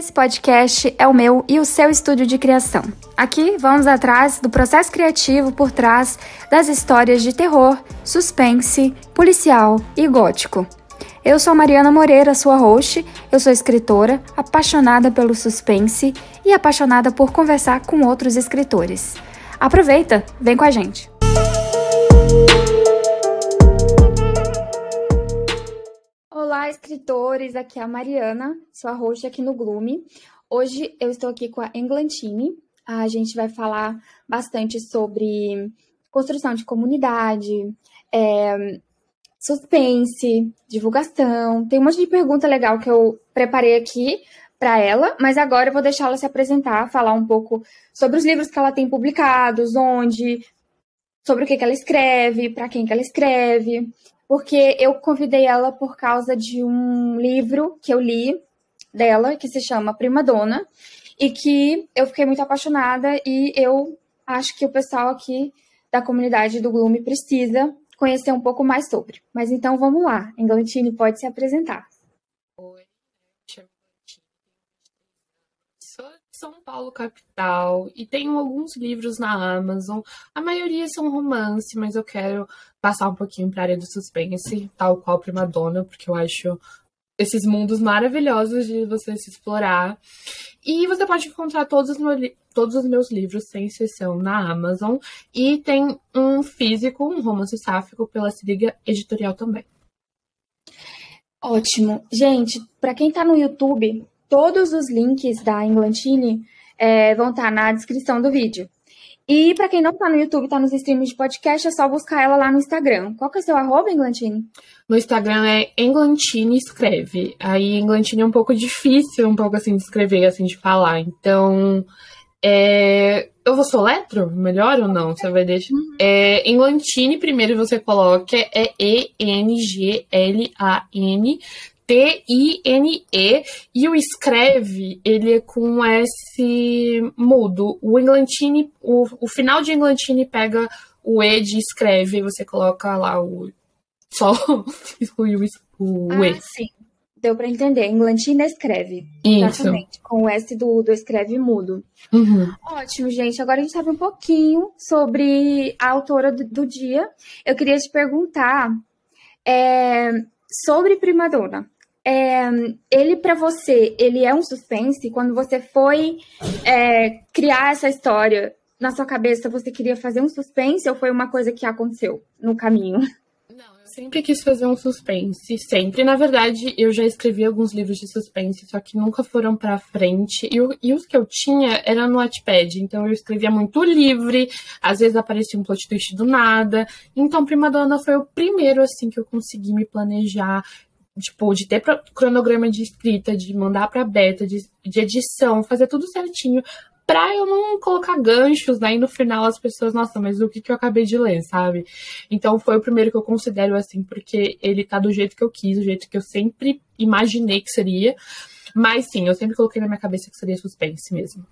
Esse podcast é o meu e o seu estúdio de criação. Aqui vamos atrás do processo criativo por trás das histórias de terror, suspense, policial e gótico. Eu sou Mariana Moreira, sua host. Eu sou escritora, apaixonada pelo suspense e apaixonada por conversar com outros escritores. Aproveita, vem com a gente. Olá, escritores! Aqui é a Mariana, sua host aqui no Gloom. Hoje eu estou aqui com a Englantine. A gente vai falar bastante sobre construção de comunidade, é, suspense, divulgação. Tem um monte de pergunta legal que eu preparei aqui para ela, mas agora eu vou deixar ela se apresentar, falar um pouco sobre os livros que ela tem publicados, onde, sobre o que, que ela escreve, para quem que ela escreve, porque eu convidei ela por causa de um livro que eu li dela, que se chama Prima Dona, e que eu fiquei muito apaixonada e eu acho que o pessoal aqui da comunidade do Gloom precisa conhecer um pouco mais sobre. Mas então vamos lá, Englantine pode se apresentar. Oi, chamo Sou de São Paulo, capital, e tenho alguns livros na Amazon. A maioria são romance, mas eu quero passar um pouquinho para a área do suspense, tal qual Prima Dona, porque eu acho esses mundos maravilhosos de você se explorar. E você pode encontrar todos os, meus, todos os meus livros, sem exceção, na Amazon. E tem um físico, um romance sáfico, pela Siriga Editorial também. Ótimo. Gente, para quem está no YouTube, todos os links da Englantine é, vão estar tá na descrição do vídeo. E para quem não tá no YouTube, tá nos streams de podcast, é só buscar ela lá no Instagram. Qual que é o seu arroba, Englantine? No Instagram é Englantine Escreve. Aí Englantine é um pouco difícil, um pouco assim de escrever, assim de falar. Então, é... eu vou soletro? Melhor ou não? Você vai deixar. Uhum. É, Englantine, primeiro você coloca, é E-N-G-L-A-N. T-I-N-E, e o escreve, ele é com S mudo. O Englantine, o, o final de Englantine pega o E de escreve, e você coloca lá o. Só exclui o, o ah, E. Sim. Deu para entender. Englantine escreve. Isso. Exatamente. Com o S do, do escreve mudo. Uhum. Ótimo, gente. Agora a gente sabe um pouquinho sobre a autora do, do dia. Eu queria te perguntar é, sobre Primadona é, ele para você, ele é um suspense? Quando você foi é, criar essa história na sua cabeça, você queria fazer um suspense ou foi uma coisa que aconteceu no caminho? Não, eu sempre quis fazer um suspense, sempre. Na verdade, eu já escrevi alguns livros de suspense, só que nunca foram para frente. E, e, os que eu tinha era no Wattpad, então eu escrevia muito livre, às vezes aparecia um plot twist do nada. Então, Prima Dona foi o primeiro assim que eu consegui me planejar tipo, de ter cronograma de escrita, de mandar para beta, de, de edição, fazer tudo certinho, pra eu não colocar ganchos, né? E no final as pessoas, nossa, mas o que, que eu acabei de ler, sabe? Então foi o primeiro que eu considero assim, porque ele tá do jeito que eu quis, do jeito que eu sempre imaginei que seria. Mas sim, eu sempre coloquei na minha cabeça que seria suspense mesmo.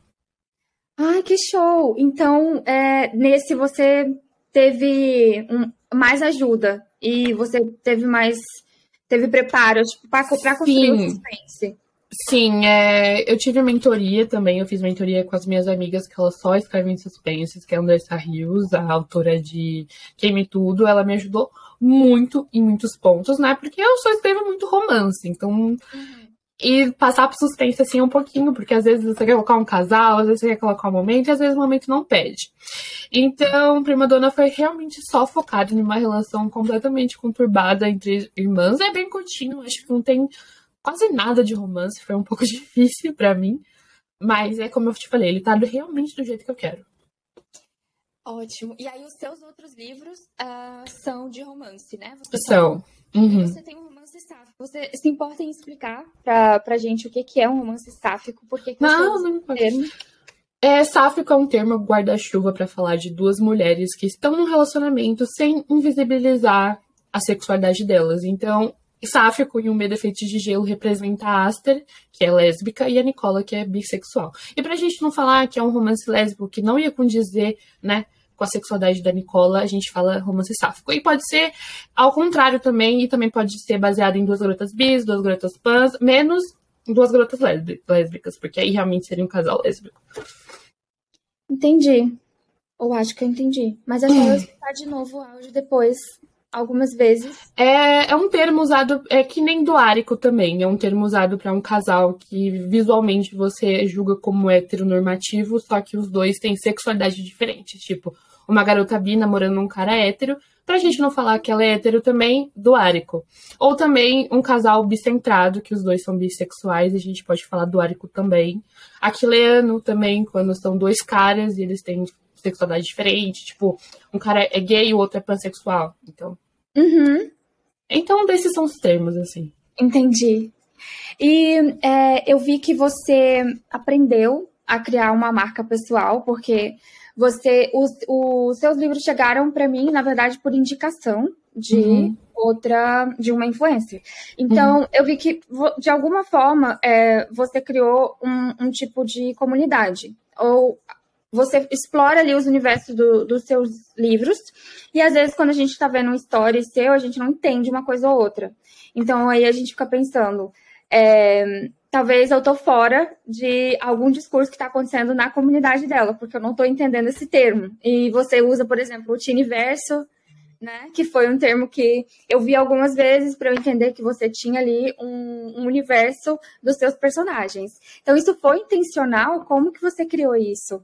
Ai, que show! Então, é, nesse você teve um, mais ajuda e você teve mais teve preparo tipo, para construir o suspense. Sim, é, eu tive mentoria também, eu fiz mentoria com as minhas amigas que elas só escrevem suspenses, que é a Andressa Rios, a autora de Queime Tudo, ela me ajudou muito em muitos pontos, né? Porque eu só escrevo muito romance, então uhum. E passar pro suspense assim um pouquinho, porque às vezes você quer colocar um casal, às vezes você quer colocar um momento, e às vezes o momento não pede. Então, Prima Dona foi realmente só focado em uma relação completamente conturbada entre irmãs. É bem curtinho, acho que não tem quase nada de romance, foi um pouco difícil para mim. Mas é como eu te falei, ele tá realmente do jeito que eu quero. Ótimo. E aí, os seus outros livros uh, são de romance, né? Você são. Uhum. Você tem um romance sáfico. Você se importa em explicar pra, pra gente o que, que é um romance sáfico? Por que, que não, não termo? É, sáfico é um termo guarda-chuva para falar de duas mulheres que estão num relacionamento sem invisibilizar a sexualidade delas. Então, Sáfico e um medo efeito de gelo representa a Aster, que é lésbica, e a Nicola, que é bissexual. E pra gente não falar que é um romance lésbico que não ia condizer, né, com a sexualidade da Nicola, a gente fala romance sáfico. E pode ser ao contrário também, e também pode ser baseado em duas garotas bis, duas garotas pans, menos duas garotas lésbicas, porque aí realmente seria um casal lésbico. Entendi. Ou acho que eu entendi. Mas é só eu escutar de novo o áudio depois, algumas vezes. É, é um termo usado, é que nem doárico também. É um termo usado para um casal que visualmente você julga como heteronormativo, só que os dois têm sexualidade diferente. Tipo, uma garota bi namorando um cara hétero, pra gente não falar que ela é hétero também, doárico. Ou também um casal bicentrado, que os dois são bissexuais, a gente pode falar doárico também. Aquileano também, quando são dois caras e eles têm sexualidade diferente, tipo, um cara é gay e o outro é pansexual. Então. Uhum. Então, desses são os termos, assim. Entendi. E é, eu vi que você aprendeu a criar uma marca pessoal, porque você os, os seus livros chegaram para mim, na verdade, por indicação de uhum. outra, de uma influencer. Então, uhum. eu vi que, de alguma forma, é, você criou um, um, tipo de comunidade. Ou você explora ali os universos do, dos seus livros, e às vezes, quando a gente está vendo um story seu, a gente não entende uma coisa ou outra. Então, aí a gente fica pensando. É, talvez eu tô fora de algum discurso que está acontecendo na comunidade dela, porque eu não estou entendendo esse termo. E você usa, por exemplo, o Tiniverso, né? Que foi um termo que eu vi algumas vezes para eu entender que você tinha ali um, um, universo dos seus personagens. Então, isso foi intencional? Como que você criou isso?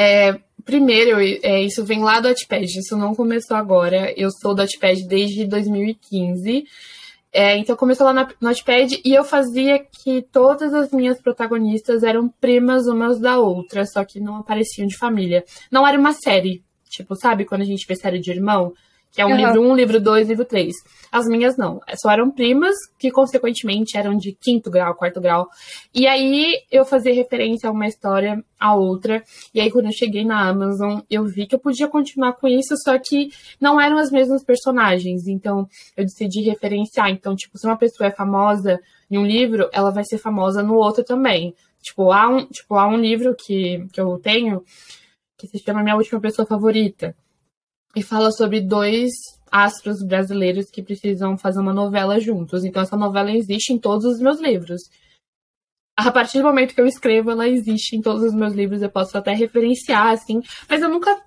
É, primeiro, é, isso vem lá do Wattpad, isso não começou agora. Eu sou do Wattpad desde 2015. É, então começou lá no Notepad e eu fazia que todas as minhas protagonistas eram primas umas da outra, só que não apareciam de família. Não era uma série, tipo, sabe quando a gente vê série de irmão? Que é um uhum. livro 1, um, livro 2, livro 3. As minhas não. Só eram primas, que consequentemente eram de quinto grau, quarto grau. E aí eu fazia referência a uma história, a outra. E aí quando eu cheguei na Amazon, eu vi que eu podia continuar com isso, só que não eram as mesmas personagens. Então eu decidi referenciar. Então, tipo, se uma pessoa é famosa em um livro, ela vai ser famosa no outro também. Tipo, há um, tipo, há um livro que, que eu tenho que se chama Minha Última Pessoa Favorita e fala sobre dois astros brasileiros que precisam fazer uma novela juntos. Então essa novela existe em todos os meus livros. A partir do momento que eu escrevo, ela existe em todos os meus livros, eu posso até referenciar, assim, mas eu nunca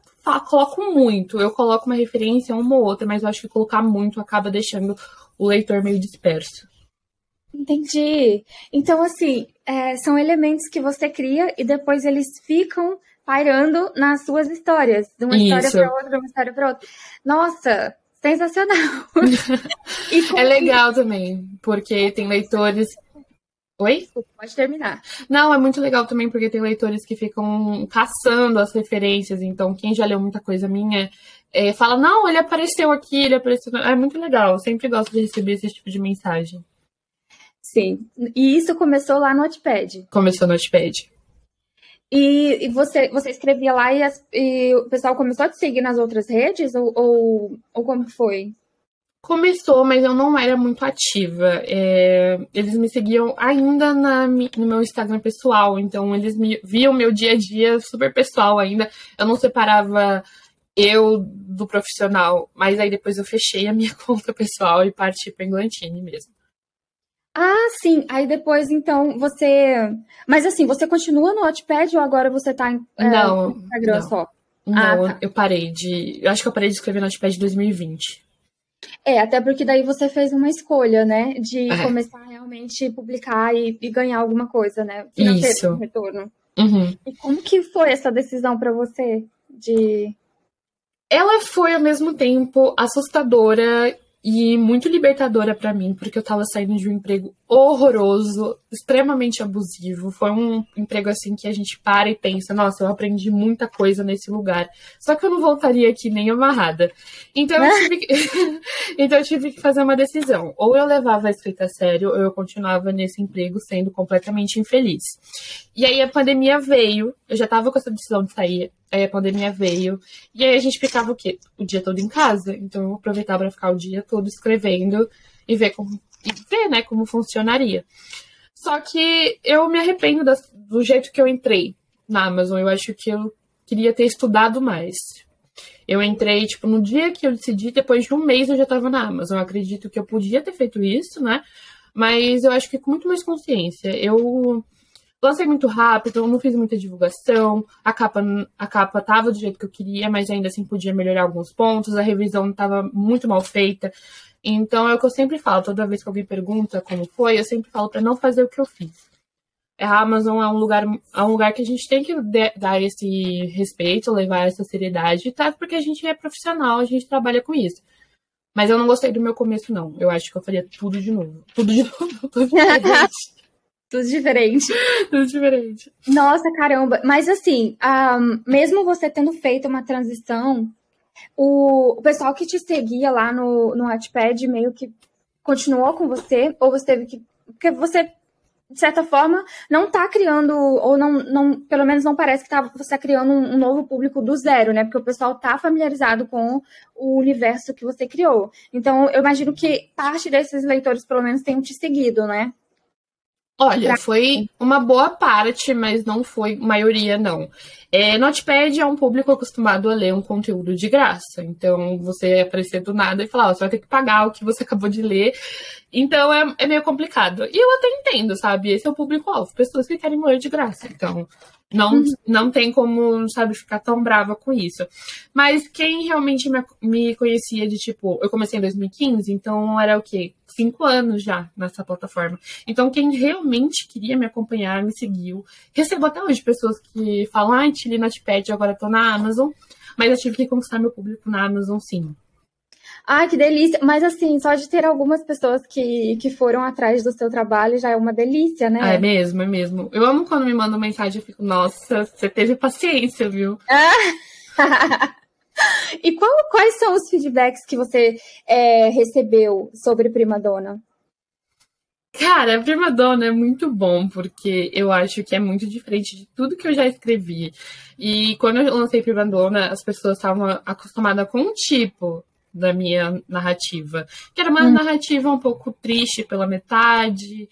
coloco muito. Eu coloco uma referência, uma ou outra, mas eu acho que colocar muito acaba deixando o leitor meio disperso. Entendi. Então, assim, é, são elementos que você cria e depois eles ficam pairando nas suas histórias, de uma Isso. história para outra, de uma história para outra. Nossa, sensacional! é legal também, porque tem leitores. Oi? Pode terminar. Não, é muito legal também porque tem leitores que ficam caçando as referências. Então, quem já leu muita coisa minha é, fala: Não, ele apareceu aqui, ele apareceu. É muito legal. Eu sempre gosto de receber esse tipo de mensagem. Sim. E isso começou lá no Notepad. Começou no Notepad. E, e, você, você escrevia lá e, as, e, o pessoal começou a te seguir nas outras redes? Ou, ou, ou como foi? Começou, mas eu não era muito ativa. É, eles me seguiam ainda na, no meu Instagram pessoal, então eles me viam meu dia a dia super pessoal ainda. Eu não separava eu do profissional, mas aí depois eu fechei a minha conta pessoal e parti para Englantine mesmo. Ah, sim. Aí depois, então, você. Mas assim, você continua no Wattpad ou agora você tá em, é, não, no Instagram não. só? Não, ah, tá. eu parei de. Eu acho que eu parei de escrever no Wattpad em 2020. É, até porque daí você fez uma escolha, né? De é. começar a realmente publicar e, e, ganhar alguma coisa, né? Financeiro, Isso. retorno. Uhum. E como que foi essa decisão para você de ela foi ao mesmo tempo assustadora e muito libertadora para mim, porque eu tava saindo de um emprego horroroso, extremamente abusivo. Foi um emprego assim que a gente para e pensa, nossa, eu aprendi muita coisa nesse lugar. Só que eu não voltaria aqui nem amarrada. Então eu tive que, então eu tive que fazer uma decisão. Ou eu levava a escrita a sério, ou eu continuava nesse emprego sendo completamente infeliz. E aí a pandemia veio, eu já tava com essa decisão de sair Aí a pandemia veio. E aí a gente ficava o quê? O dia todo em casa. Então eu aproveitava para ficar o dia todo escrevendo e ver como e ver, né, como funcionaria. Só que eu me arrependo do jeito que eu entrei na Amazon. Eu acho que eu queria ter estudado mais. Eu entrei, tipo, no dia que eu decidi, depois de um mês eu já estava na Amazon. Eu acredito que eu podia ter feito isso, né? Mas eu acho que com muito mais consciência. Eu lancei muito rápido, não fiz muita divulgação, a capa, a capa tava do jeito que eu queria, mas ainda assim podia melhorar alguns pontos, a revisão estava muito mal feita. Então é o que eu sempre falo, toda vez que alguém pergunta como foi, eu sempre falo para não fazer o que eu fiz. A Amazon é um lugar, é um lugar que a gente tem que dar esse respeito, levar essa seriedade, tá? Porque a gente é profissional, a gente trabalha com isso. Mas eu não gostei do meu começo, não. Eu acho que eu faria tudo de novo. Tudo de novo. Tudo diferente. tudo diferente. tudo diferente. Nossa, caramba. Mas assim, um, mesmo você tendo feito uma transição, o, o pessoal que te seguia lá no, no Wattpad meio que continuou com você? Ou você teve que. Porque você de certa forma, não está criando, ou não, não, pelo menos não parece que tá, você está criando um, um, novo público do zero, né? Porque o pessoal está familiarizado com o universo que você criou. Então, eu imagino que parte desses leitores, pelo menos, tenham te seguido, né? Olha, foi uma boa parte, mas não foi maioria, não. É, Notepad é um público acostumado a ler um conteúdo de graça. Então, você aparecer do nada e falar, oh, você vai ter que pagar o que você acabou de ler. Então, é, é meio complicado. E eu até entendo, sabe? Esse é o público-alvo, pessoas que querem ler de graça. Então, não, uhum. não tem como, sabe, ficar tão brava com isso. Mas quem realmente me, me conhecia de tipo, eu comecei em 2015, então era o quê? Cinco anos já nessa plataforma. Então, quem realmente queria me acompanhar, me seguiu. Recebo até hoje pessoas que falam, ai, te li no Notepad, agora tô na Amazon. Mas eu tive que conquistar meu público na Amazon, sim. Ai, que delícia! Mas assim, só de ter algumas pessoas que, que foram atrás do seu trabalho já é uma delícia, né? Ah, é mesmo, é mesmo. Eu amo quando me mandam mensagem e fico, nossa, você teve paciência, viu? e qual, quais são os feedbacks que você é, recebeu sobre Prima Dona? Cara, Prima Dona é muito bom, porque eu acho que é muito diferente de tudo que eu já escrevi. E quando eu lancei Prima Dona, as pessoas estavam acostumadas com um tipo da minha narrativa. Que era uma hum. narrativa um pouco triste pela metade.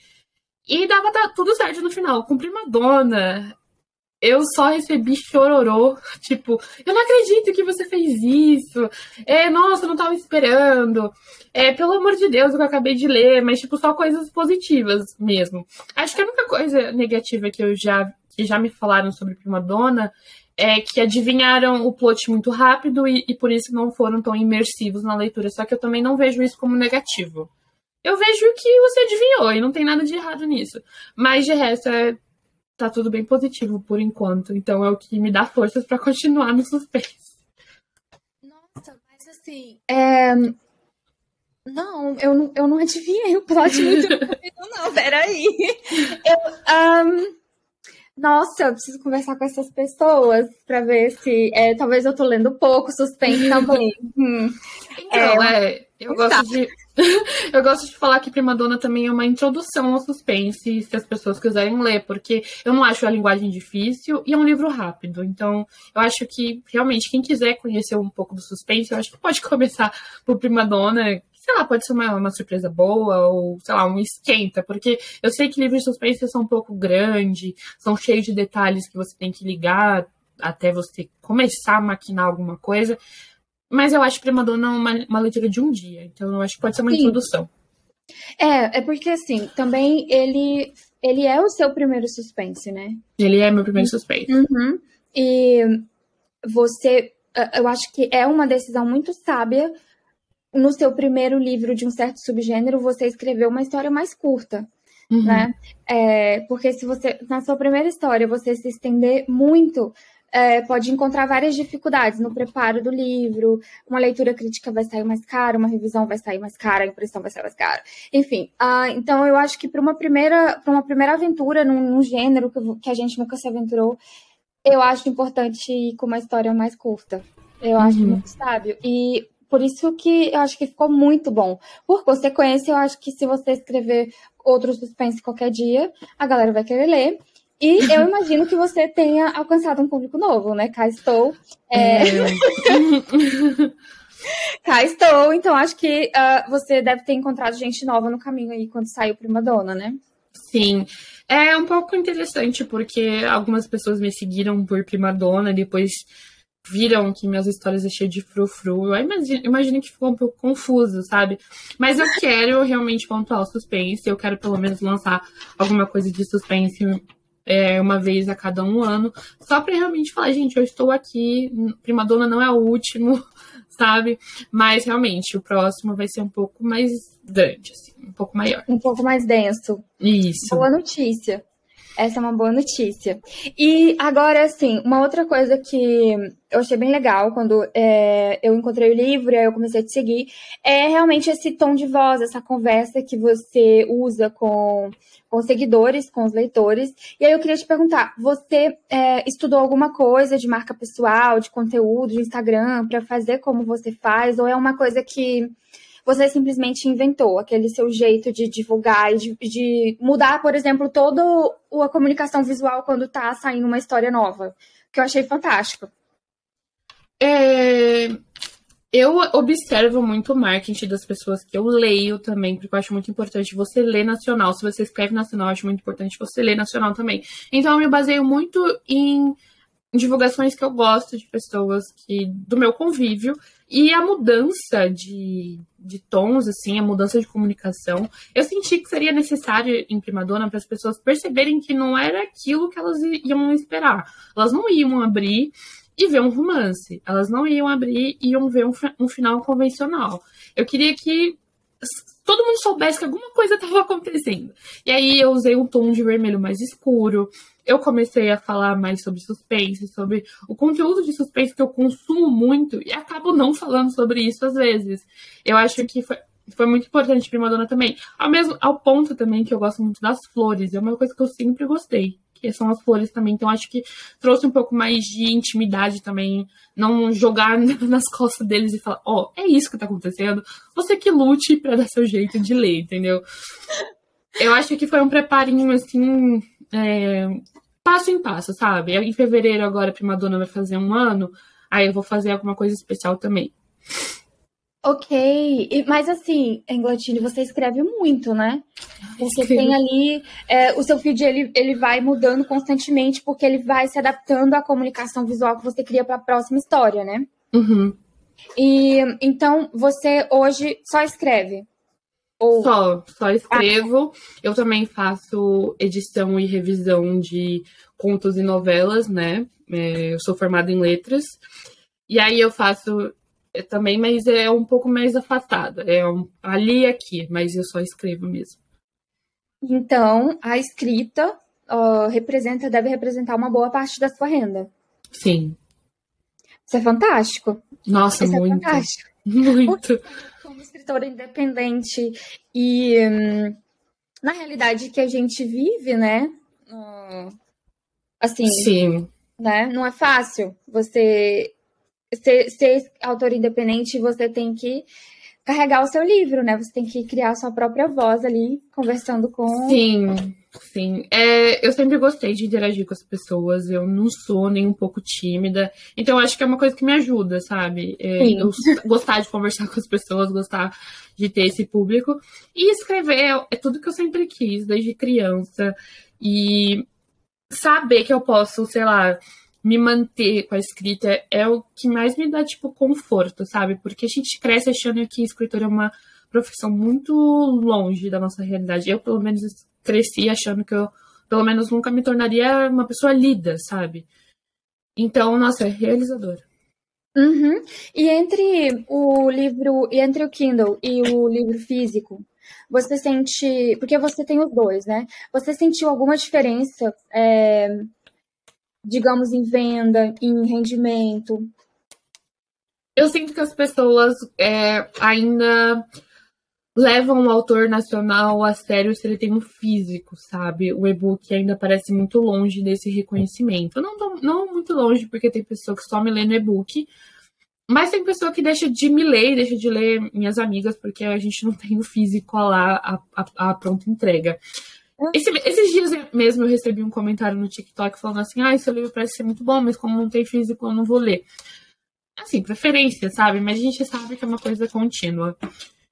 E dava tudo certo no final. Com Prima Dona, eu só recebi chororô. Tipo, eu não acredito que você fez isso. É, nossa, eu não tava esperando. É, pelo amor de Deus, eu acabei de ler, mas, tipo, só coisas positivas mesmo. Acho que a única coisa negativa que eu já, que já me falaram sobre Prima Dona é que adivinharam o plot muito rápido e, e, por isso não foram tão imersivos na leitura. Só que eu também não vejo isso como negativo. Eu vejo que você adivinhou e não tem nada de errado nisso. Mas de resto, é, tá tudo bem positivo por enquanto. Então é o que me dá forças para continuar no suspense. Nossa, mas assim. É... Não, eu não, eu não adivinhei o plot muito não, peraí. Eu, um, nossa, eu preciso conversar com essas pessoas para ver se. É, talvez eu tô lendo pouco, suspense também. hum. Então, é, é eu gosto de. eu gosto de falar que Prima Dona também é uma introdução ao suspense, se as pessoas quiserem ler, porque eu não acho a linguagem difícil e é um livro rápido. Então, eu acho que realmente quem quiser conhecer um pouco do suspense, eu acho que pode começar por Prima Dona, sei lá, pode ser uma, uma surpresa boa ou, sei lá, um esquenta, porque eu sei que livros de suspense são um pouco grandes, são cheios de detalhes que você tem que ligar até você começar a maquinar alguma coisa, mas eu acho Prima Dona uma, uma leitura de um dia, então eu acho que pode ser uma Sim. introdução. É, é porque assim, também ele, ele é o seu primeiro suspense, né? Ele é meu primeiro suspense. Uhum. E você, eu acho que é uma decisão muito sábia no seu primeiro livro de um certo subgênero, você escreveu uma história mais curta. Uhum. Né? É, porque se você, na sua primeira história, você se estender muito, é, pode encontrar várias dificuldades no preparo do livro, uma leitura crítica vai sair mais cara, uma revisão vai sair mais cara, a impressão vai sair mais cara. Enfim, uh, então eu acho que para uma primeira para uma primeira aventura num, num gênero que, que, a gente nunca se aventurou, eu acho importante ir com uma história mais curta. Eu uhum. acho muito sábio. E por isso que eu acho que ficou muito bom. Por consequência, eu acho que se você escrever outro suspense qualquer dia, a galera vai querer ler. E eu imagino que você tenha alcançado um público novo, né? Cá estou. É... É. Cá estou, então acho que uh, você deve ter encontrado gente nova no caminho aí quando saiu Prima Dona, né? Sim. É um pouco interessante porque algumas pessoas me seguiram por Prima Dona, depois viram que minhas histórias é cheio de frufru. Eu imagino, imagino que ficou um pouco confuso, sabe? Mas eu quero realmente pontuar o suspense. Eu quero pelo menos lançar alguma coisa de suspense é, uma vez a cada um ano. Só pra realmente falar, gente, eu estou aqui. Prima Dona não é o último, sabe? Mas realmente o próximo vai ser um pouco mais grande, assim, um pouco maior. Um pouco mais denso. Isso. Boa notícia. Essa é uma boa notícia. E agora, assim, uma outra coisa que eu achei bem legal quando é, eu encontrei o livro e aí eu comecei a te seguir é realmente esse tom de voz, essa conversa que você usa com, com seguidores, com os leitores. E aí eu queria te perguntar: você é, estudou alguma coisa de marca pessoal, de conteúdo, de Instagram, para fazer como você faz? Ou é uma coisa que você simplesmente inventou aquele seu jeito de divulgar e de, de mudar, por exemplo, toda a comunicação visual quando tá saindo uma história nova, que eu achei fantástico. É... Eu observo muito o marketing das pessoas que eu leio também, porque eu acho muito importante você ler nacional. Se você escreve nacional, eu acho muito importante você ler nacional também. Então, eu me baseio muito em divulgações que eu gosto de pessoas que do meu convívio e a mudança de, de tons, assim, a mudança de comunicação, eu senti que seria necessário em Primadona para as pessoas perceberem que não era aquilo que elas iam esperar. Elas não iam abrir e ver um romance. Elas não iam abrir e iam ver um, um final convencional. Eu queria que todo mundo soubesse que alguma coisa estava acontecendo. E aí eu usei um tom de vermelho mais escuro. Eu comecei a falar mais sobre suspense, sobre o conteúdo de suspense que eu consumo muito e acabo não falando sobre isso às vezes. Eu acho que foi, foi muito importante Prima Dona também. Ao mesmo ao ponto também que eu gosto muito das flores, é uma coisa que eu sempre gostei que são as flores também. Então, acho que trouxe um pouco mais de intimidade também. Não jogar nas costas deles e falar: Ó, oh, é isso que tá acontecendo. Você que lute para dar seu jeito de ler, entendeu? Eu acho que foi um preparinho, assim, é, passo em passo, sabe? Em fevereiro, agora, a Prima Dona vai fazer um ano. Aí eu vou fazer alguma coisa especial também. Ok, mas assim, Englotine, você escreve muito, né? Você Escrevo. tem ali, é, o seu feed ele, ele vai mudando constantemente porque ele vai se adaptando à comunicação visual que você cria para a próxima história, né? Uhum. E então você hoje só escreve? Só, só escrevo. Ah. Eu também faço edição e revisão de contos e novelas, né? É, eu sou formada em letras. E aí eu faço é, também, mas é um pouco mais afastada. É um, ali e aqui, mas eu só escrevo mesmo. Então, a escrita uh, representa, deve representar uma boa parte da sua renda. Sim. Isso é fantástico. Nossa, Isso é muito. É fantástico. Muito. Como escritora independente e hum, na realidade que a gente vive, né? Uh, assim. Sim. Né? Não é fácil você ser, ser autor independente, você tem que carregar o seu livro, né? Você tem que criar a sua própria voz ali, conversando com. Sim, sim. É, eu sempre gostei de interagir com as pessoas, eu não sou nem um pouco tímida. Então, acho que é uma coisa que me ajuda, sabe? É, eu gostar de conversar com as pessoas, gostar de ter esse público. E escrever é, é tudo que eu sempre quis, desde criança. E saber que eu posso, sei lá me manter com a escrita é o que mais me dá, tipo, conforto, sabe? Porque a gente cresce achando que escritor é uma profissão muito longe da nossa realidade. Eu, pelo menos, cresci achando que eu, pelo menos, nunca me tornaria uma pessoa lida, sabe? Então, nossa, é realizador. Uhum. E entre o livro, e entre o Kindle e o livro físico, você sente. Porque você tem os dois, né? Você sentiu alguma diferença? É digamos, em venda, em rendimento? Eu sinto que as pessoas é, ainda levam o autor nacional a sério se ele tem um físico, sabe? O e-book ainda parece muito longe desse reconhecimento. Não, não muito longe, porque tem pessoa que só me lê no e-book, mas tem pessoa que deixa de me ler, deixa de ler minhas amigas, porque a gente não tem o físico lá, a, a, a pronta entrega. Esse, esses dias mesmo eu recebi um comentário no TikTok falando assim: ah, esse livro parece ser muito bom, mas como não tem físico, eu não vou ler. Assim, preferência, sabe? Mas a gente sabe que é uma coisa contínua.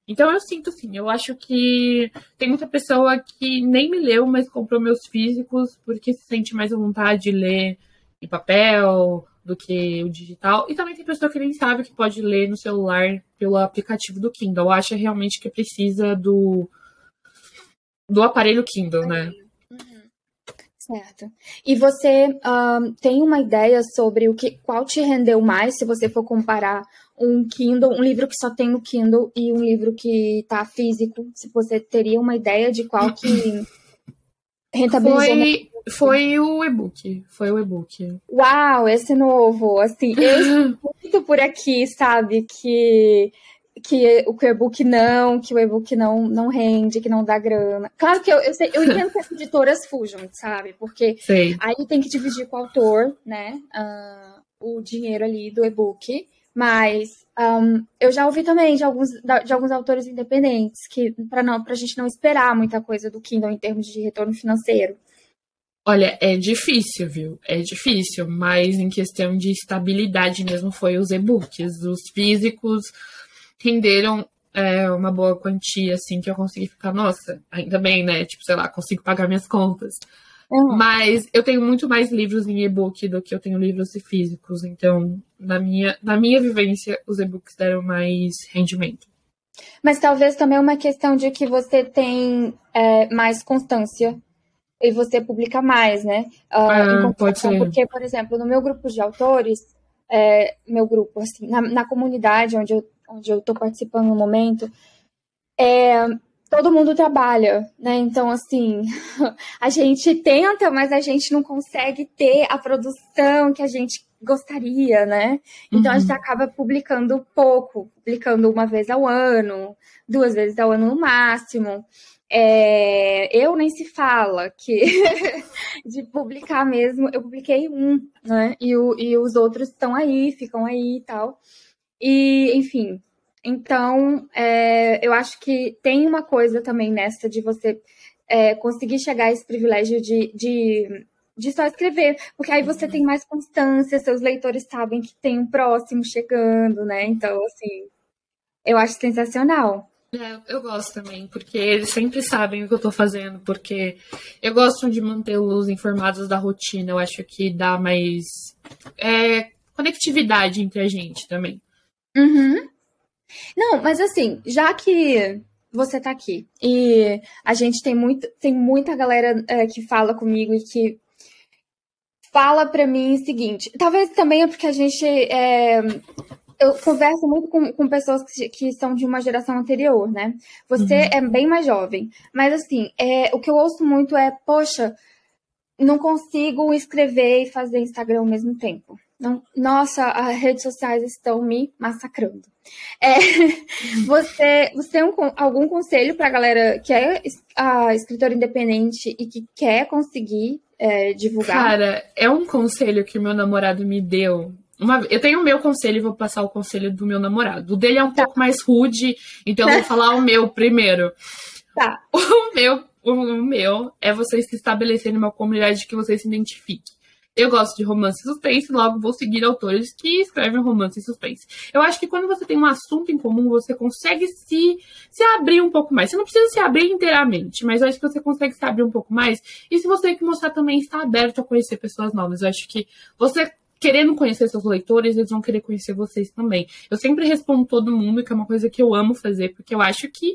Então eu sinto assim, eu acho que tem muita pessoa que nem me leu, mas comprou meus físicos porque se sente mais à vontade de ler em papel, do que o digital. E também tem pessoa que nem sabe que pode ler no celular pelo aplicativo do Kindle. Acha realmente que precisa do, do aparelho Kindle, né? Uhum. Certo. E você um, tem uma ideia sobre o que, qual te rendeu mais se você for comparar um Kindle, um livro que só tem no Kindle e um livro que está físico? Se você teria uma ideia de qual que rentabilizou foi, foi o e-book. Foi o e-book. Uau, esse novo. Assim, eu muito por aqui, sabe? Que que o e-book não, que o e-book não, não rende, que não dá grana. Claro que eu, eu, sei, eu entendo que as editoras fujam, sabe? Porque Sei. aí tem que dividir com o autor, né? Uh, o dinheiro ali do e-book. Mas um, eu já ouvi também de alguns, de alguns autores independentes que para não a gente não esperar muita coisa do Kindle em termos de retorno financeiro. Olha, é difícil, viu? É difícil, mas em questão de estabilidade mesmo foi os e-books. Os físicos renderam é, uma boa quantia, assim, que eu consegui ficar, nossa, ainda bem, né? Tipo, sei lá, consigo pagar minhas contas. Uhum. Mas eu tenho muito mais livros em e-book do que eu tenho livros físicos. Então, na minha, na minha vivência, os e-books deram mais rendimento. Mas talvez também uma questão de que você tem é, mais constância e você publica mais, né? Uh, ah, pode ser. Porque, por exemplo, no meu grupo de autores, é, meu grupo, assim, na, na comunidade onde eu, onde eu tô participando no momento, é, todo mundo trabalha, né? Então, assim, a gente tenta, mas a gente não consegue ter a produção que a gente gostaria, né? Então, uhum. a gente uhum. acaba publicando pouco, publicando uma vez ao ano, duas vezes ao ano no máximo. É, eu nem se fala que de publicar mesmo, eu publiquei um, né? E, o, e os outros estão aí, ficam aí e tal. E, enfim, então, é, eu acho que tem uma coisa também nessa de você é, conseguir chegar a esse privilégio de, de, de, só escrever, porque aí você tem mais constância, seus leitores sabem que tem um próximo chegando, né? Então, assim, eu acho sensacional. É, eu gosto também, porque eles sempre sabem o que eu tô fazendo, porque eu gosto de mantê-los informados da rotina, eu acho que dá mais é, conectividade entre a gente também. Uhum. Não, mas assim, já que você tá aqui e a gente tem, muito, tem muita galera é, que fala comigo e que fala para mim o seguinte, talvez também é porque a gente é, eu converso muito com, com pessoas que, que, são de uma geração anterior, né? Você uhum. é bem mais jovem, mas assim, é, o que eu ouço muito é, poxa, não consigo escrever e fazer Instagram ao mesmo tempo. Não, nossa, as redes sociais estão me massacrando. É, você, você tem um, algum conselho para a galera que é a escritora independente e que quer conseguir é, divulgar? Cara, é um conselho que meu namorado me deu. Uma, eu tenho o meu conselho e vou passar o conselho do meu namorado. O dele é um tá. pouco mais rude, então eu vou falar o meu primeiro. Tá. O meu, o meu é vocês se estabelecerem uma comunidade que vocês se identifiquem. Eu gosto de romance e suspense, logo vou seguir autores que escrevem romance e suspense. Eu acho que quando você tem um assunto em comum, você consegue se, se abrir um pouco mais. Você não precisa se abrir inteiramente, mas eu acho que você consegue se abrir um pouco mais. E se você que mostrar também está aberto a conhecer pessoas novas. Eu acho que você querendo conhecer seus leitores, eles vão querer conhecer vocês também. Eu sempre respondo todo mundo, que é uma coisa que eu amo fazer, porque eu acho que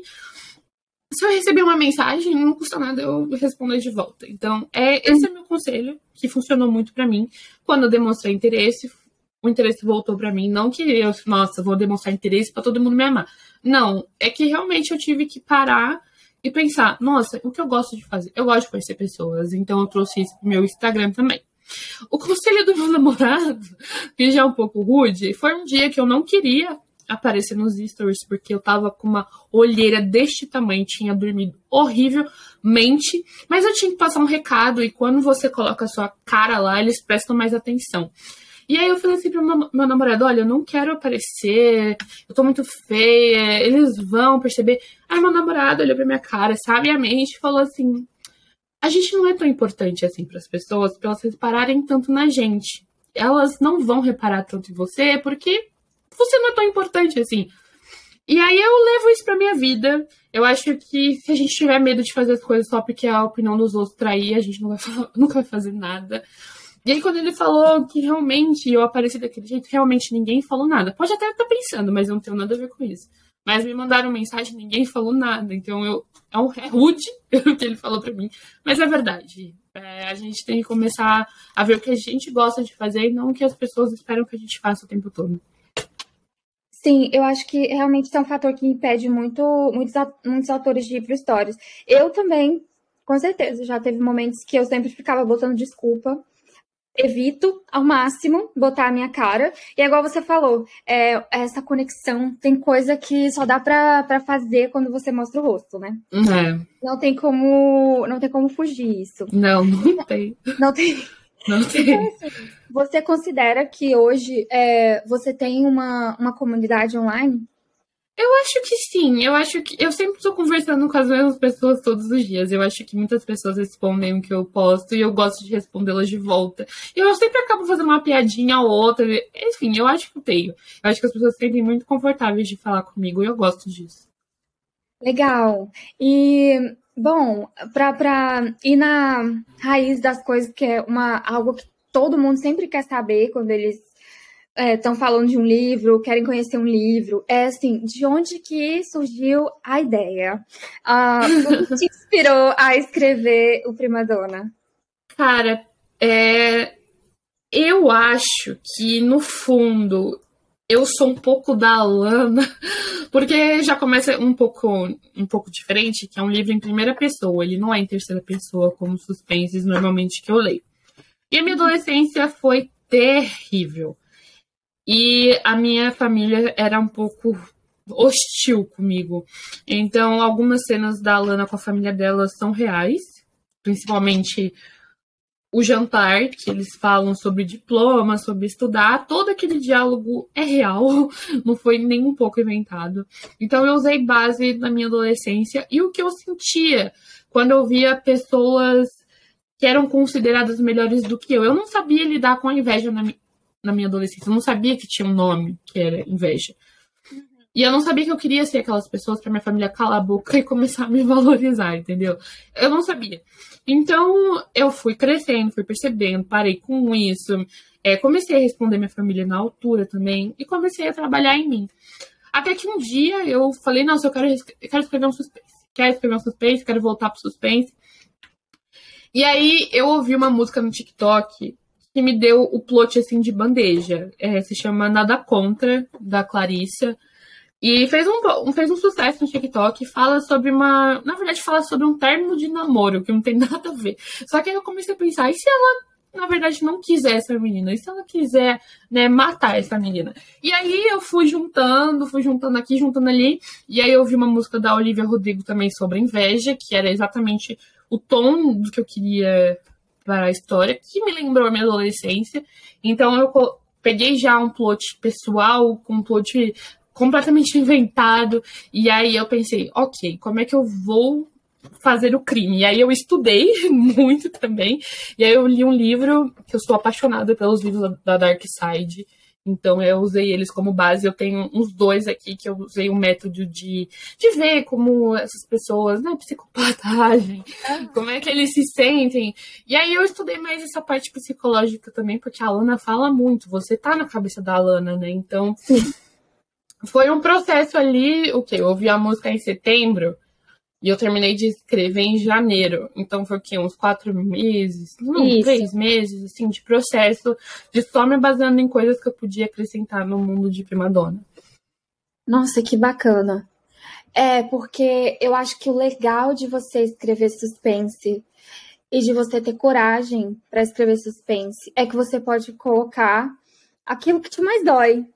se eu receber uma mensagem, não custa nada eu responder de volta. Então, é, esse é meu conselho, que funcionou muito para mim. Quando eu demonstrei interesse, o interesse voltou para mim. Não que eu, nossa, vou demonstrar interesse para todo mundo me amar. Não, é que realmente eu tive que parar e pensar, nossa, o que eu gosto de fazer? Eu gosto de conhecer pessoas, então eu trouxe isso pro meu Instagram também. O conselho do meu namorado, que já é um pouco rude, foi um dia que eu não queria aparecer nos stories, porque eu tava com uma olheira deste tamanho, tinha dormido horrivelmente, mas eu tinha que passar um recado, e quando você coloca a sua cara lá, eles prestam mais atenção. E aí eu falei assim pro meu, namorado, olha, eu não quero aparecer, eu tô muito feia, eles vão perceber. Aí meu namorado olhou pra minha cara, sabiamente, falou assim, a gente não é tão importante assim para as pessoas, para elas repararem tanto na gente. Elas não vão reparar tanto em você porque você não é tão importante assim. E aí eu levo isso pra minha vida. Eu acho que se a gente tiver medo de fazer as coisas só porque a opinião dos outros trair, a gente nunca vai fazer nada. E aí, quando ele falou que realmente eu apareci daquele jeito, realmente ninguém falou nada. Pode até estar pensando, mas eu não tenho nada a ver com isso. Mas me mandaram mensagem, ninguém falou nada. Então eu é, um, é rude o que ele falou para mim, mas é verdade. É, a gente tem que começar a ver o que a gente gosta de fazer e não o que as pessoas esperam que a gente faça o tempo todo. Sim, eu acho que realmente é um fator que impede muito, muitos, muitos autores de ir para histórias. Eu também, com certeza, já teve momentos que eu sempre ficava botando desculpa evito ao máximo botar a minha cara. E é igual você falou, é, essa conexão tem coisa que só dá pra, fazer quando você mostra o rosto, né? É. Não tem como. Não tem como fugir isso. Não, não tem. Não tem. Não tem. Então, assim, você considera que hoje é, você tem uma, uma comunidade online? Eu acho que sim. Eu acho que eu sempre estou conversando com as mesmas pessoas todos os dias. Eu acho que muitas pessoas respondem o que eu posto e eu gosto de respondê-las de volta. E eu sempre acabo fazendo uma piadinha ou outra. Enfim, eu acho que eu tenho. Eu acho que as pessoas se sentem muito confortáveis de falar comigo e eu gosto disso. Legal. E bom, para ir na raiz das coisas, que é uma algo que todo mundo sempre quer saber quando eles estão é, falando de um livro, querem conhecer um livro, é assim, de onde que surgiu a ideia? Uh, o que te inspirou a escrever o Prima Dona? Cara, é, eu acho que no fundo eu sou um pouco da Lana, porque já começa um pouco um pouco diferente, que é um livro em primeira pessoa, ele não é em terceira pessoa como suspenses normalmente que eu leio. E a minha adolescência foi terrível. E a minha família era um pouco hostil comigo. Então, algumas cenas da Lana com a família dela são reais, principalmente o jantar, que eles falam sobre diploma, sobre estudar, todo aquele diálogo é real, não foi nem um pouco inventado. Então eu usei base na minha adolescência e o que eu sentia quando eu via pessoas que eram consideradas melhores do que eu. Eu não sabia lidar com a inveja na, na minha adolescência. Eu não sabia que tinha um nome que era inveja. E eu não sabia que eu queria ser aquelas pessoas para minha família calar a boca e começar a me valorizar, entendeu? Eu não sabia. Então eu fui crescendo, fui percebendo, parei com isso, é, comecei a responder minha família na altura também e comecei a trabalhar em mim. Até que um dia eu falei, nossa, eu quero, eu quero escrever um suspense. Quero escrever um suspense, quero voltar pro suspense. E aí eu ouvi uma música no TikTok que me deu o plot assim de bandeja. É, se chama Nada Contra, da Clarissa. E fez um, fez um sucesso no TikTok. Fala sobre uma. Na verdade, fala sobre um término de namoro, que não tem nada a ver. Só que aí eu comecei a pensar, e se ela, na verdade, não quiser essa menina? E se ela quiser, né, matar essa menina? E aí eu fui juntando, fui juntando aqui, juntando ali. E aí eu ouvi uma música da Olivia Rodrigo também sobre inveja, que era exatamente o tom do que eu queria para a história, que me lembrou a minha adolescência. Então eu peguei já um plot pessoal, com um plot completamente inventado, e aí eu pensei, ok, como é que eu vou fazer o crime? E aí eu estudei muito também, e aí eu li um livro que eu sou apaixonada pelos livros da Dark Side, então eu usei eles como base. Eu tenho uns dois aqui que eu usei um método de, de ver como essas pessoas, né, psicopatagem, ah. como é que eles se sentem. E aí eu estudei mais essa parte psicológica também, porque a Alana fala muito. Você tá na cabeça da Alana, né? Então foi um processo ali, o que? Eu ouvi a música em setembro. E eu terminei de escrever em janeiro. Então foi o quê? Uns quatro meses? Não, Isso. três meses, assim, de processo, de só me baseando em coisas que eu podia acrescentar no mundo de prima dona. Nossa, que bacana. É, porque eu acho que o legal de você escrever suspense e de você ter coragem para escrever suspense é que você pode colocar aquilo que te mais dói.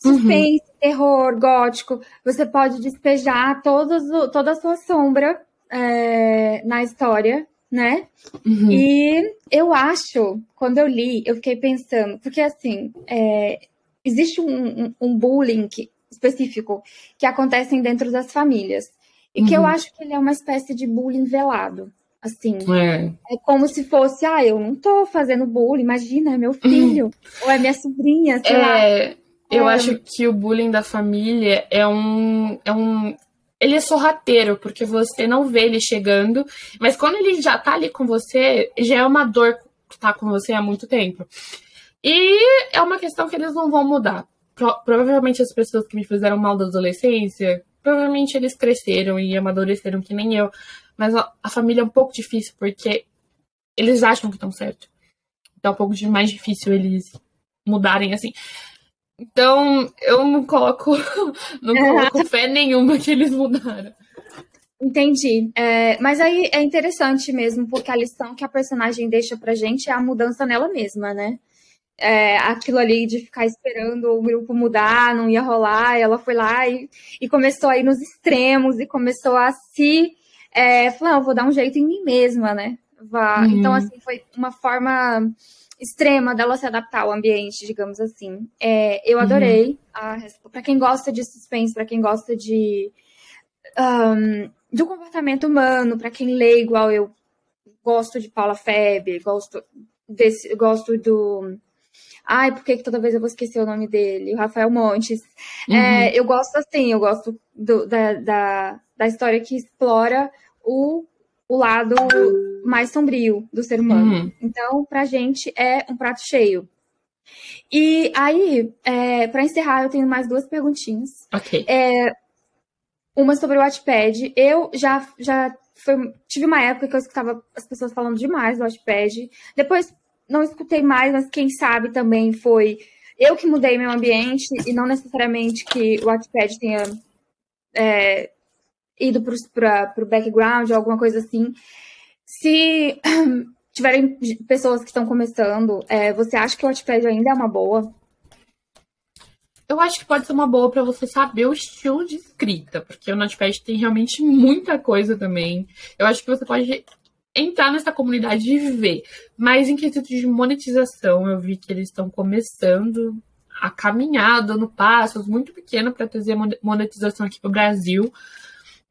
Suspense, uhum. Terror, gótico, você pode despejar todos, toda a sua sombra é, na história, né? Uhum. E eu acho, quando eu li, eu fiquei pensando, porque assim, é, existe um, um, um, bullying específico que acontece dentro das famílias. E uhum. que eu uhum. acho que ele é uma espécie de bullying velado. Assim, é. é como se fosse, ah, eu não tô fazendo bullying, imagina, é meu filho, ou é minha sobrinha, sei é, lá. Eu é. acho que o bullying da família é um, é um. Ele é sorrateiro, porque você não vê ele chegando, mas quando ele já tá ali com você, já é uma dor tá com você há muito tempo. E é uma questão que eles não vão mudar. Pro, provavelmente as pessoas que me fizeram mal da adolescência, provavelmente eles cresceram e amadureceram que nem eu. Mas a, a família é um pouco difícil porque eles acham que estão certo. Então é um pouco de mais difícil eles mudarem assim. Então, eu não coloco, não coloco fé nenhuma que eles mudaram. Entendi. É, mas aí é interessante mesmo, porque a lição que a personagem deixa pra gente é a mudança nela mesma, né? É, aquilo ali de ficar esperando o grupo mudar, não ia rolar, ela foi lá e, e começou a ir nos extremos e começou a se é, falar, não, vou dar um jeito em mim mesma, né? Uhum. Então, assim, foi uma forma extrema dela se adaptar ao ambiente, digamos assim. É, eu adorei. Uhum. Para quem gosta de suspense, para quem gosta de um, do comportamento humano, para quem lê igual eu gosto de Paula Feber, gosto desse, gosto do Ai, por que, que toda vez eu vou esquecer o nome dele? O Rafael Montes. É, uhum. É, eu gosto assim, eu gosto do, da, da, da história que explora o o lado mais sombrio do ser humano. Uhum. Então, pra gente é um prato cheio. E aí, é, para encerrar, eu tenho mais duas perguntinhas. Ok. É, uma sobre o Wattpad. Eu já, já foi, tive uma época que eu escutava as pessoas falando demais do Wattpad. Depois não escutei mais, mas quem sabe também foi eu que mudei meu ambiente e não necessariamente que o Wattpad tenha é, ido para o background, alguma coisa assim. Se tiverem pessoas que estão começando, é, você acha que o Wattpad ainda é uma boa? Eu acho que pode ser uma boa para você saber o estilo de escrita, porque o Notepad tem realmente muita coisa também. Eu acho que você pode entrar nessa comunidade e ver. Mas em quesito de monetização, eu vi que eles estão começando a caminhar, dando passos muito pequenos para trazer monetização aqui para o Brasil.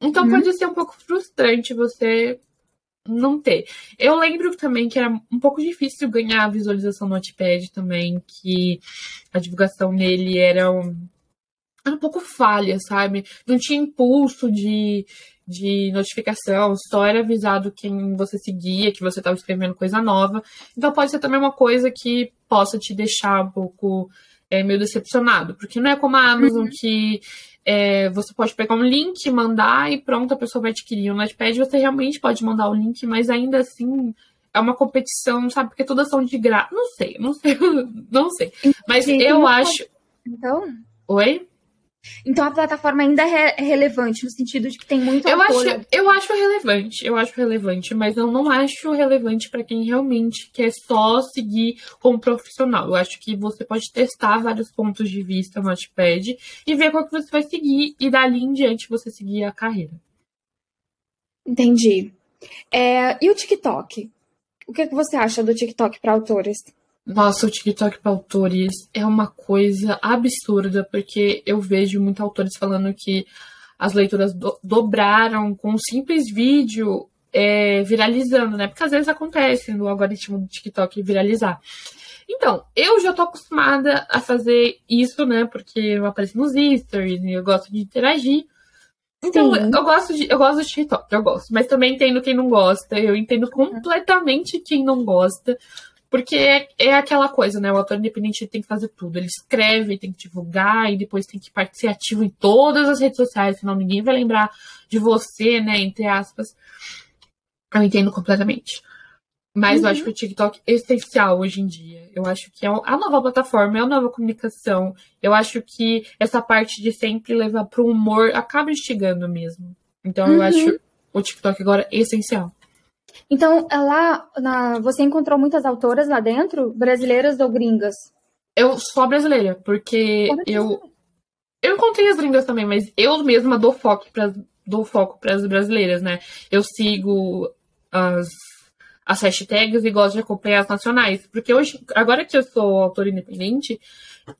Então uhum. pode ser um pouco frustrante você não ter. Eu lembro também que era um pouco difícil ganhar a visualização no Notepad também, que a divulgação nele era um, era um pouco falha, sabe? Não tinha impulso de, de notificação, só era avisado quem você seguia, que você estava escrevendo coisa nova. Então pode ser também uma coisa que possa te deixar um pouco é, meio decepcionado, porque não é como a Amazon uhum. que é, você pode pegar um link, mandar e pronto, a pessoa vai adquirir. O Notepad você realmente pode mandar o link, mas ainda assim é uma competição, sabe? Porque todas são de graça. Não sei, não sei, não sei. Mas eu acho. Então? Oi? Então a plataforma ainda é relevante, no sentido de que tem muito eu acho Eu acho relevante, eu acho relevante, mas eu não acho relevante para quem realmente quer só seguir como profissional. Eu acho que você pode testar vários pontos de vista no Notepad e ver qual que você vai seguir, e dali em diante você seguir a carreira. Entendi. É, e o TikTok? O que, é que você acha do TikTok para autores? Nossa, o TikTok para autores é uma coisa absurda, porque eu vejo muitos autores falando que as leituras do dobraram com um simples vídeo é, viralizando, né? Porque às vezes acontece no algoritmo do TikTok viralizar. Então, eu já tô acostumada a fazer isso, né? Porque eu apareço nos stories e eu gosto de interagir. Então, Sim. eu gosto de, eu gosto do TikTok, eu gosto. Mas também entendo quem não gosta. Eu entendo completamente quem não gosta. Porque é, é, aquela coisa, né? O autor independente tem que fazer tudo. Ele escreve, tem que divulgar e depois tem que participar ativo em todas as redes sociais, senão ninguém vai lembrar de você, né? Entre aspas. Eu entendo completamente. Mas uhum. eu acho que o TikTok é essencial hoje em dia. Eu acho que é a nova plataforma, é a nova comunicação. Eu acho que essa parte de sempre levar para o humor acaba instigando mesmo. Então uhum. eu acho o TikTok agora essencial. Então, é lá na, você encontrou muitas autoras lá dentro, brasileiras ou gringas? Eu sou brasileira, porque eu eu encontrei as gringas também, mas eu mesma dou foco para dou foco para as brasileiras, né? Eu sigo as as hashtags e gosto de acompanhar as nacionais, porque hoje, agora que eu sou autora independente,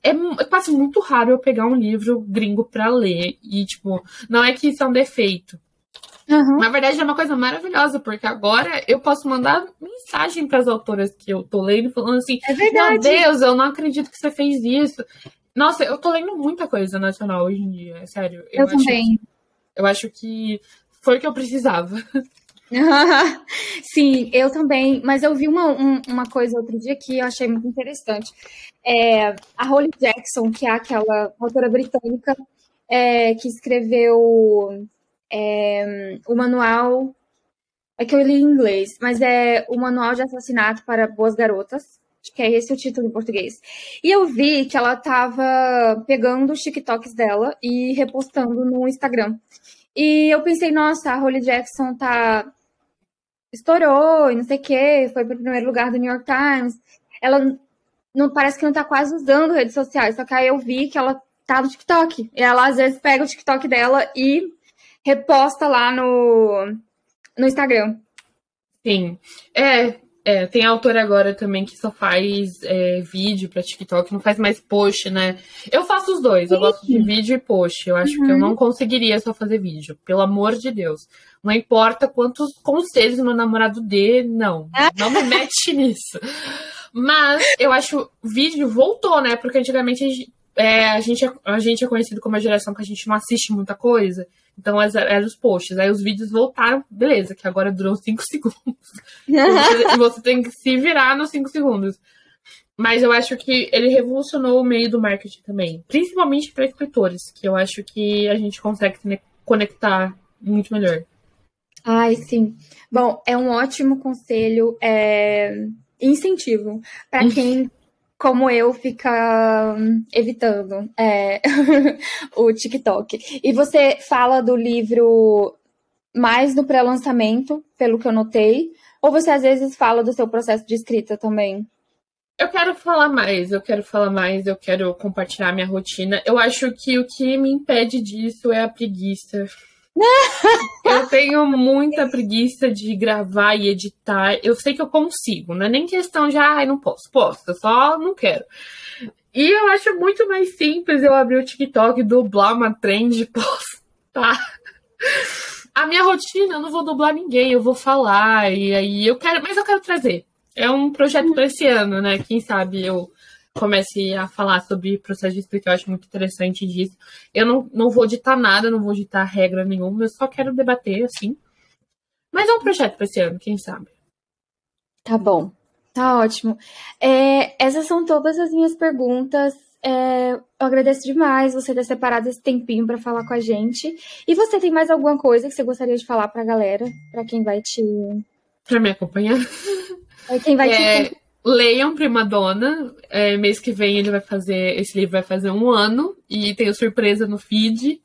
é, é quase muito raro eu pegar um livro gringo para ler e tipo, não é que isso é um defeito, Uhum. Na verdade, é uma coisa maravilhosa, porque agora eu posso mandar mensagem para as autoras que eu tô lendo, falando assim: é verdade. Meu Deus, eu não acredito que você fez isso. Nossa, eu tô lendo muita coisa nacional hoje em dia, é sério. Eu, eu também. Que, eu acho que foi o que eu precisava. Sim, eu também, mas eu vi uma, um, uma coisa outro dia que eu achei muito interessante. É, a Holly Jackson, que é aquela autora britânica é, que escreveu é, o manual. É que eu li em inglês, mas é o Manual de Assassinato para Boas Garotas. Acho que é esse o título em português. E eu vi que ela estava pegando os TikToks dela e repostando no Instagram. E eu pensei, nossa, a Holly Jackson tá estourou e não sei o quê, foi para o primeiro lugar do New York Times. Ela não parece que não tá quase usando redes sociais, só que aí eu vi que ela tá no TikTok. E ela às vezes pega o TikTok dela e reposta lá no, no Instagram. Sim. É, é, tem autor agora também que só faz é, vídeo para TikTok, não faz mais post, né? Eu faço os dois, eu gosto de vídeo e post. Eu acho uhum. que eu uhum. não conseguiria só fazer vídeo, pelo amor de Deus. Não importa quantos conselhos meu namorado dê, não. Não me mete nisso. Mas eu acho vídeo voltou, né? Porque antigamente a gente, é, a gente, é, a gente é conhecido como a geração que a gente não assiste muita coisa. Então eram os posts. Aí os vídeos voltaram, beleza, que agora duram 5 segundos. e você tem que se virar nos 5 segundos. Mas eu acho que ele revolucionou o meio do marketing também. Principalmente para escritores, que eu acho que a gente consegue se conectar muito melhor. Ai, sim. Bom, é um ótimo conselho, é incentivo para quem como eu, fica hum, evitando é, o TikTok. E você fala do livro mais no pré-lançamento, pelo que eu notei, ou você às vezes fala do seu processo de escrita também? Eu quero falar mais, eu quero falar mais, eu quero compartilhar minha rotina. Eu acho que o que me impede disso é a preguiça. Eu tenho muita preguiça de gravar e editar. Eu sei que eu consigo, não é nem questão de, ai, ah, não posso. Posso, eu só não quero. E eu acho muito mais simples eu abrir o TikTok, dublar uma trend e postar. A minha rotina, eu não vou dublar ninguém, eu vou falar, e aí eu quero, mas eu quero trazer. É um projeto para esse ano, né? Quem sabe eu comece a falar sobre processo de escrita, eu acho muito interessante disso. Eu não, não vou ditar nada, não vou ditar regra nenhuma, eu só quero debater, assim. Mas é um projeto para esse ano, quem sabe. Tá bom, tá ótimo. É, essas são todas as minhas perguntas. É, eu agradeço demais você ter separado esse tempinho para falar com a gente. E você tem mais alguma coisa que você gostaria de falar para a galera, para quem vai te. Para me acompanhar? É quem vai é... te Leiam Prima Dona. É, mês que vem ele vai fazer. Esse livro vai fazer um ano. E tem surpresa no feed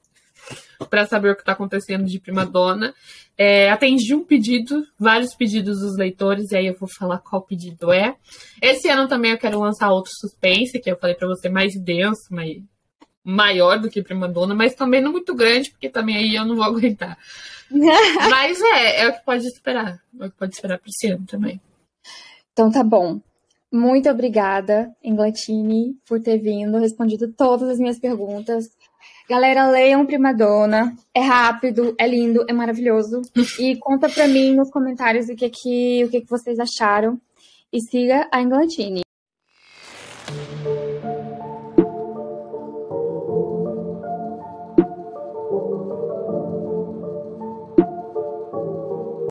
para saber o que está acontecendo de Prima Dona. É, atendi um pedido, vários pedidos dos leitores, e aí eu vou falar qual pedido é. Esse ano também eu quero lançar outro suspense, que eu falei para você mais denso, mais, maior do que Prima Dona, mas também não muito grande, porque também aí eu não vou aguentar. mas é, é o que pode esperar. É o que pode esperar para esse ano também. Então tá bom. Muito obrigada, Englatini, por ter vindo, respondido todas as minhas perguntas. Galera, leiam Primadonna. É rápido, é lindo, é maravilhoso. E conta pra mim nos comentários o que, que, o que, que vocês acharam. E siga a Englatini.